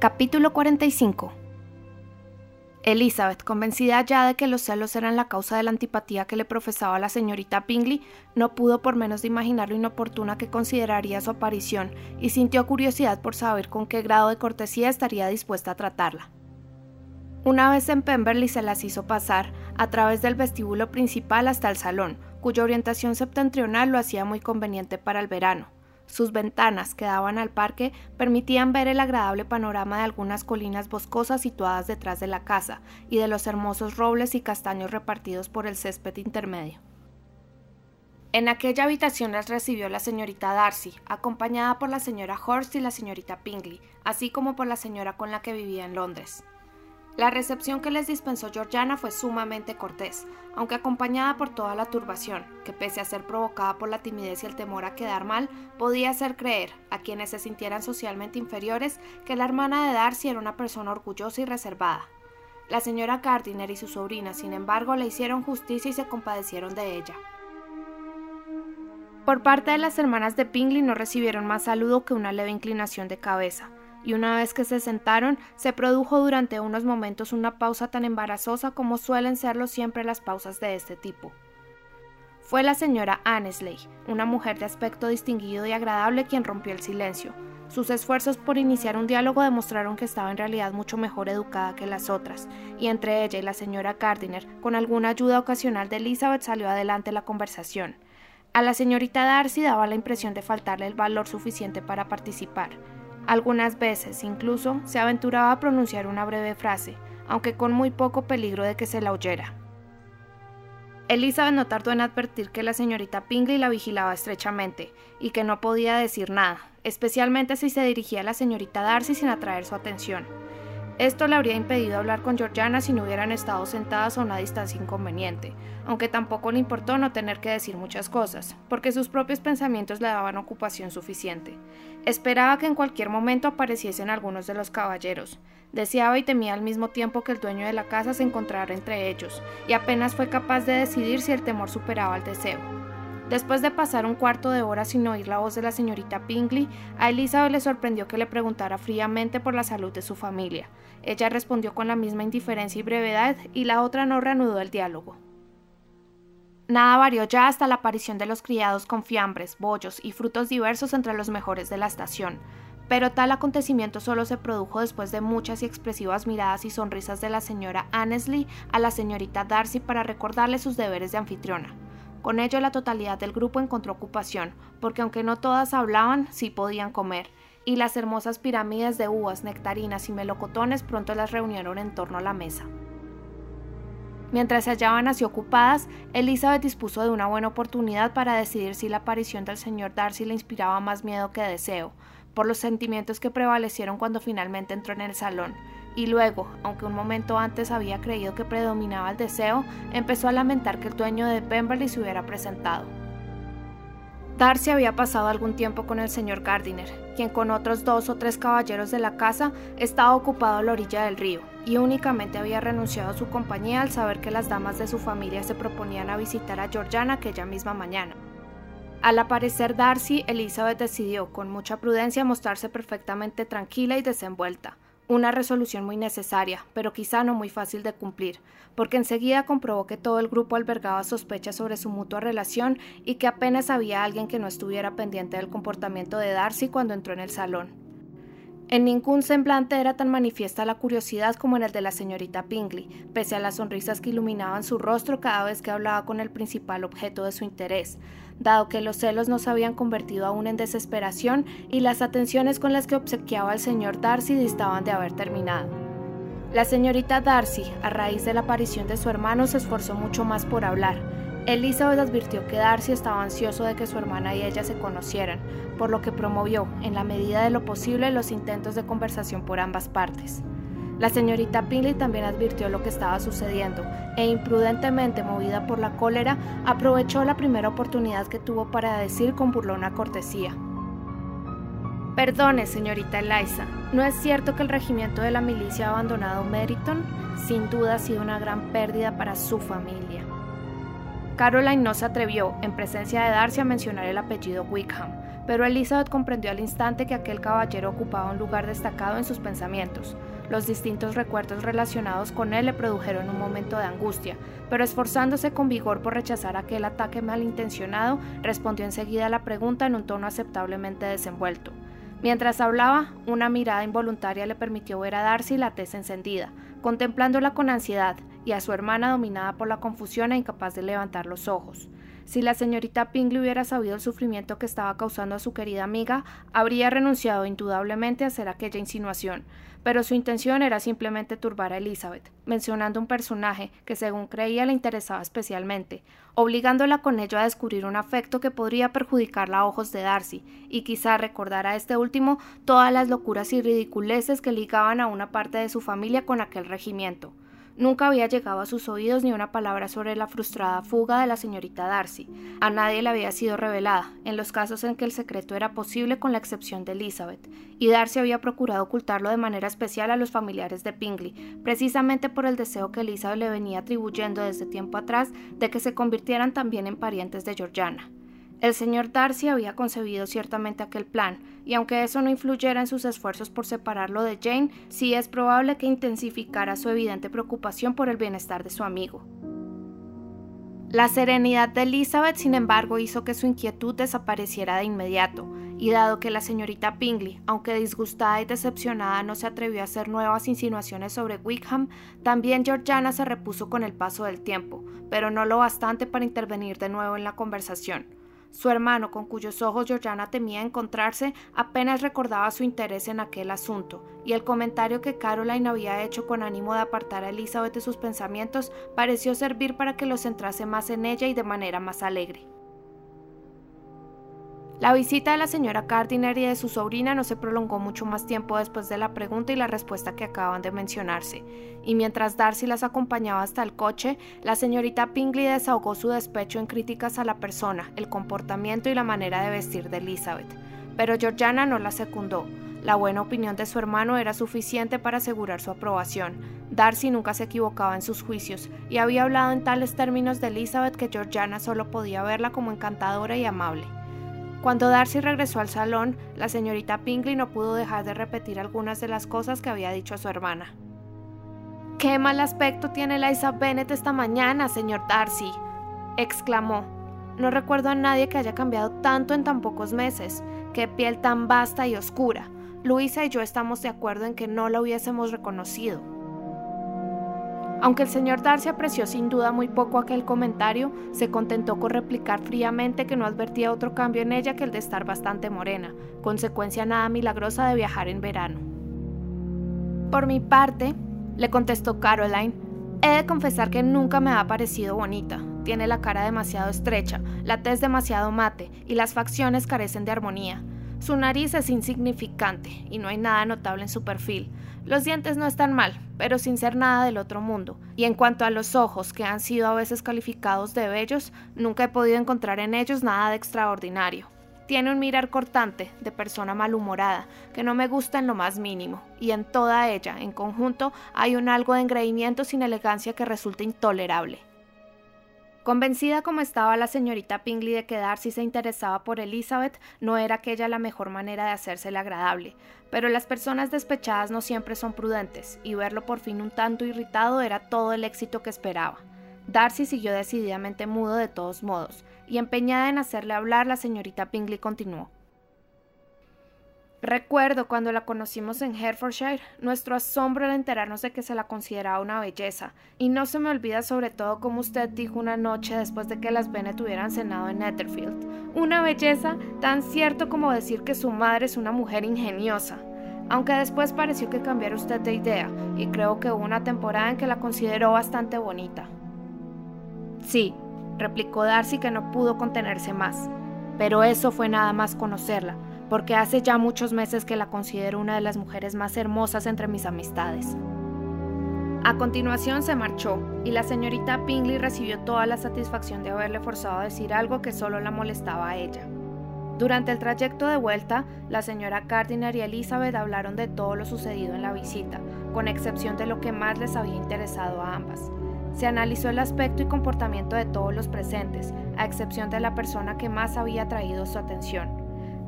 Capítulo 45 Elizabeth, convencida ya de que los celos eran la causa de la antipatía que le profesaba la señorita Bingley, no pudo por menos de imaginar lo inoportuna que consideraría su aparición y sintió curiosidad por saber con qué grado de cortesía estaría dispuesta a tratarla. Una vez en Pemberley se las hizo pasar a través del vestíbulo principal hasta el salón, cuya orientación septentrional lo hacía muy conveniente para el verano. Sus ventanas, que daban al parque, permitían ver el agradable panorama de algunas colinas boscosas situadas detrás de la casa y de los hermosos robles y castaños repartidos por el césped intermedio. En aquella habitación las recibió la señorita Darcy, acompañada por la señora Horst y la señorita Pingley, así como por la señora con la que vivía en Londres. La recepción que les dispensó Georgiana fue sumamente cortés, aunque acompañada por toda la turbación, que pese a ser provocada por la timidez y el temor a quedar mal, podía hacer creer a quienes se sintieran socialmente inferiores que la hermana de Darcy era una persona orgullosa y reservada. La señora Gardiner y su sobrina, sin embargo, le hicieron justicia y se compadecieron de ella. Por parte de las hermanas de Pingley no recibieron más saludo que una leve inclinación de cabeza, y una vez que se sentaron, se produjo durante unos momentos una pausa tan embarazosa como suelen serlo siempre las pausas de este tipo. Fue la señora Annesley, una mujer de aspecto distinguido y agradable, quien rompió el silencio. Sus esfuerzos por iniciar un diálogo demostraron que estaba en realidad mucho mejor educada que las otras, y entre ella y la señora Gardiner, con alguna ayuda ocasional de Elizabeth, salió adelante la conversación. A la señorita Darcy daba la impresión de faltarle el valor suficiente para participar. Algunas veces, incluso, se aventuraba a pronunciar una breve frase, aunque con muy poco peligro de que se la oyera. Elizabeth no tardó en advertir que la señorita Pingley la vigilaba estrechamente y que no podía decir nada, especialmente si se dirigía a la señorita Darcy sin atraer su atención. Esto le habría impedido hablar con Georgiana si no hubieran estado sentadas a una distancia inconveniente, aunque tampoco le importó no tener que decir muchas cosas, porque sus propios pensamientos le daban ocupación suficiente. Esperaba que en cualquier momento apareciesen algunos de los caballeros. Deseaba y temía al mismo tiempo que el dueño de la casa se encontrara entre ellos, y apenas fue capaz de decidir si el temor superaba el deseo. Después de pasar un cuarto de hora sin oír la voz de la señorita Pingley, a Elizabeth le sorprendió que le preguntara fríamente por la salud de su familia. Ella respondió con la misma indiferencia y brevedad, y la otra no reanudó el diálogo. Nada varió ya hasta la aparición de los criados con fiambres, bollos y frutos diversos entre los mejores de la estación. Pero tal acontecimiento solo se produjo después de muchas y expresivas miradas y sonrisas de la señora Annesley a la señorita Darcy para recordarle sus deberes de anfitriona. Con ello la totalidad del grupo encontró ocupación, porque aunque no todas hablaban, sí podían comer, y las hermosas pirámides de uvas, nectarinas y melocotones pronto las reunieron en torno a la mesa. Mientras se hallaban así ocupadas, Elizabeth dispuso de una buena oportunidad para decidir si la aparición del señor Darcy le inspiraba más miedo que deseo, por los sentimientos que prevalecieron cuando finalmente entró en el salón, y luego, aunque un momento antes había creído que predominaba el deseo, empezó a lamentar que el dueño de Pemberley se hubiera presentado. Darcy había pasado algún tiempo con el señor Gardiner, quien con otros dos o tres caballeros de la casa estaba ocupado a la orilla del río, y únicamente había renunciado a su compañía al saber que las damas de su familia se proponían a visitar a Georgiana aquella misma mañana. Al aparecer Darcy, Elizabeth decidió, con mucha prudencia, mostrarse perfectamente tranquila y desenvuelta, una resolución muy necesaria, pero quizá no muy fácil de cumplir, porque enseguida comprobó que todo el grupo albergaba sospechas sobre su mutua relación y que apenas había alguien que no estuviera pendiente del comportamiento de Darcy cuando entró en el salón. En ningún semblante era tan manifiesta la curiosidad como en el de la señorita Pingley, pese a las sonrisas que iluminaban su rostro cada vez que hablaba con el principal objeto de su interés, dado que los celos no se habían convertido aún en desesperación y las atenciones con las que obsequiaba al señor Darcy distaban de haber terminado. La señorita Darcy, a raíz de la aparición de su hermano, se esforzó mucho más por hablar. Elizabeth advirtió que Darcy estaba ansioso de que su hermana y ella se conocieran, por lo que promovió, en la medida de lo posible, los intentos de conversación por ambas partes. La señorita Pinley también advirtió lo que estaba sucediendo e imprudentemente movida por la cólera aprovechó la primera oportunidad que tuvo para decir con burlona cortesía. Perdone, señorita Eliza, ¿no es cierto que el regimiento de la milicia ha abandonado Meriton? Sin duda ha sido una gran pérdida para su familia. Caroline no se atrevió, en presencia de Darcy, a mencionar el apellido Wickham, pero Elizabeth comprendió al instante que aquel caballero ocupaba un lugar destacado en sus pensamientos. Los distintos recuerdos relacionados con él le produjeron un momento de angustia, pero esforzándose con vigor por rechazar aquel ataque malintencionado, respondió enseguida a la pregunta en un tono aceptablemente desenvuelto. Mientras hablaba, una mirada involuntaria le permitió ver a Darcy la tez encendida, contemplándola con ansiedad, y a su hermana dominada por la confusión e incapaz de levantar los ojos. Si la señorita Pingley hubiera sabido el sufrimiento que estaba causando a su querida amiga, habría renunciado indudablemente a hacer aquella insinuación, pero su intención era simplemente turbar a Elizabeth, mencionando un personaje que según creía le interesaba especialmente, obligándola con ello a descubrir un afecto que podría perjudicarla a ojos de Darcy, y quizá recordar a este último todas las locuras y ridiculeces que ligaban a una parte de su familia con aquel regimiento. Nunca había llegado a sus oídos ni una palabra sobre la frustrada fuga de la señorita Darcy. A nadie le había sido revelada, en los casos en que el secreto era posible con la excepción de Elizabeth, y Darcy había procurado ocultarlo de manera especial a los familiares de Pingley, precisamente por el deseo que Elizabeth le venía atribuyendo desde tiempo atrás de que se convirtieran también en parientes de Georgiana. El señor Darcy había concebido ciertamente aquel plan, y aunque eso no influyera en sus esfuerzos por separarlo de Jane, sí es probable que intensificara su evidente preocupación por el bienestar de su amigo. La serenidad de Elizabeth, sin embargo, hizo que su inquietud desapareciera de inmediato, y dado que la señorita Pingley, aunque disgustada y decepcionada, no se atrevió a hacer nuevas insinuaciones sobre Wickham, también Georgiana se repuso con el paso del tiempo, pero no lo bastante para intervenir de nuevo en la conversación. Su hermano, con cuyos ojos Georgiana temía encontrarse, apenas recordaba su interés en aquel asunto, y el comentario que Caroline había hecho con ánimo de apartar a Elizabeth de sus pensamientos pareció servir para que lo centrase más en ella y de manera más alegre. La visita de la señora Gardiner y de su sobrina no se prolongó mucho más tiempo después de la pregunta y la respuesta que acaban de mencionarse, y mientras Darcy las acompañaba hasta el coche, la señorita Pingley desahogó su despecho en críticas a la persona, el comportamiento y la manera de vestir de Elizabeth. Pero Georgiana no la secundó. La buena opinión de su hermano era suficiente para asegurar su aprobación. Darcy nunca se equivocaba en sus juicios y había hablado en tales términos de Elizabeth que Georgiana solo podía verla como encantadora y amable. Cuando Darcy regresó al salón, la señorita Pinkley no pudo dejar de repetir algunas de las cosas que había dicho a su hermana. ¡Qué mal aspecto tiene Liza Bennet esta mañana, señor Darcy! exclamó. No recuerdo a nadie que haya cambiado tanto en tan pocos meses. ¡Qué piel tan vasta y oscura! Luisa y yo estamos de acuerdo en que no la hubiésemos reconocido. Aunque el señor Darcy apreció sin duda muy poco aquel comentario, se contentó con replicar fríamente que no advertía otro cambio en ella que el de estar bastante morena, consecuencia nada milagrosa de viajar en verano. Por mi parte, le contestó Caroline, he de confesar que nunca me ha parecido bonita. Tiene la cara demasiado estrecha, la tez demasiado mate y las facciones carecen de armonía. Su nariz es insignificante y no hay nada notable en su perfil. Los dientes no están mal, pero sin ser nada del otro mundo. Y en cuanto a los ojos, que han sido a veces calificados de bellos, nunca he podido encontrar en ellos nada de extraordinario. Tiene un mirar cortante, de persona malhumorada, que no me gusta en lo más mínimo, y en toda ella, en conjunto, hay un algo de engreimiento sin elegancia que resulta intolerable. Convencida como estaba la señorita Pingley de quedar si se interesaba por Elizabeth, no era aquella la mejor manera de hacérsele agradable, pero las personas despechadas no siempre son prudentes, y verlo por fin un tanto irritado era todo el éxito que esperaba. Darcy siguió decididamente mudo de todos modos, y empeñada en hacerle hablar, la señorita Pingley continuó. Recuerdo cuando la conocimos en Herefordshire, nuestro asombro al enterarnos de que se la consideraba una belleza, y no se me olvida sobre todo como usted dijo una noche después de que las Bennet hubieran cenado en Netherfield. Una belleza tan cierto como decir que su madre es una mujer ingeniosa. Aunque después pareció que cambiara usted de idea, y creo que hubo una temporada en que la consideró bastante bonita. Sí, replicó Darcy que no pudo contenerse más, pero eso fue nada más conocerla porque hace ya muchos meses que la considero una de las mujeres más hermosas entre mis amistades. A continuación se marchó, y la señorita Pingley recibió toda la satisfacción de haberle forzado a decir algo que solo la molestaba a ella. Durante el trayecto de vuelta, la señora Gardiner y Elizabeth hablaron de todo lo sucedido en la visita, con excepción de lo que más les había interesado a ambas. Se analizó el aspecto y comportamiento de todos los presentes, a excepción de la persona que más había atraído su atención,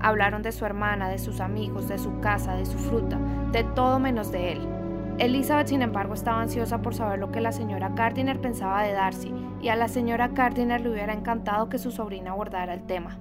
Hablaron de su hermana, de sus amigos, de su casa, de su fruta, de todo menos de él. Elizabeth, sin embargo, estaba ansiosa por saber lo que la señora Gardiner pensaba de Darcy, y a la señora Gardiner le hubiera encantado que su sobrina abordara el tema.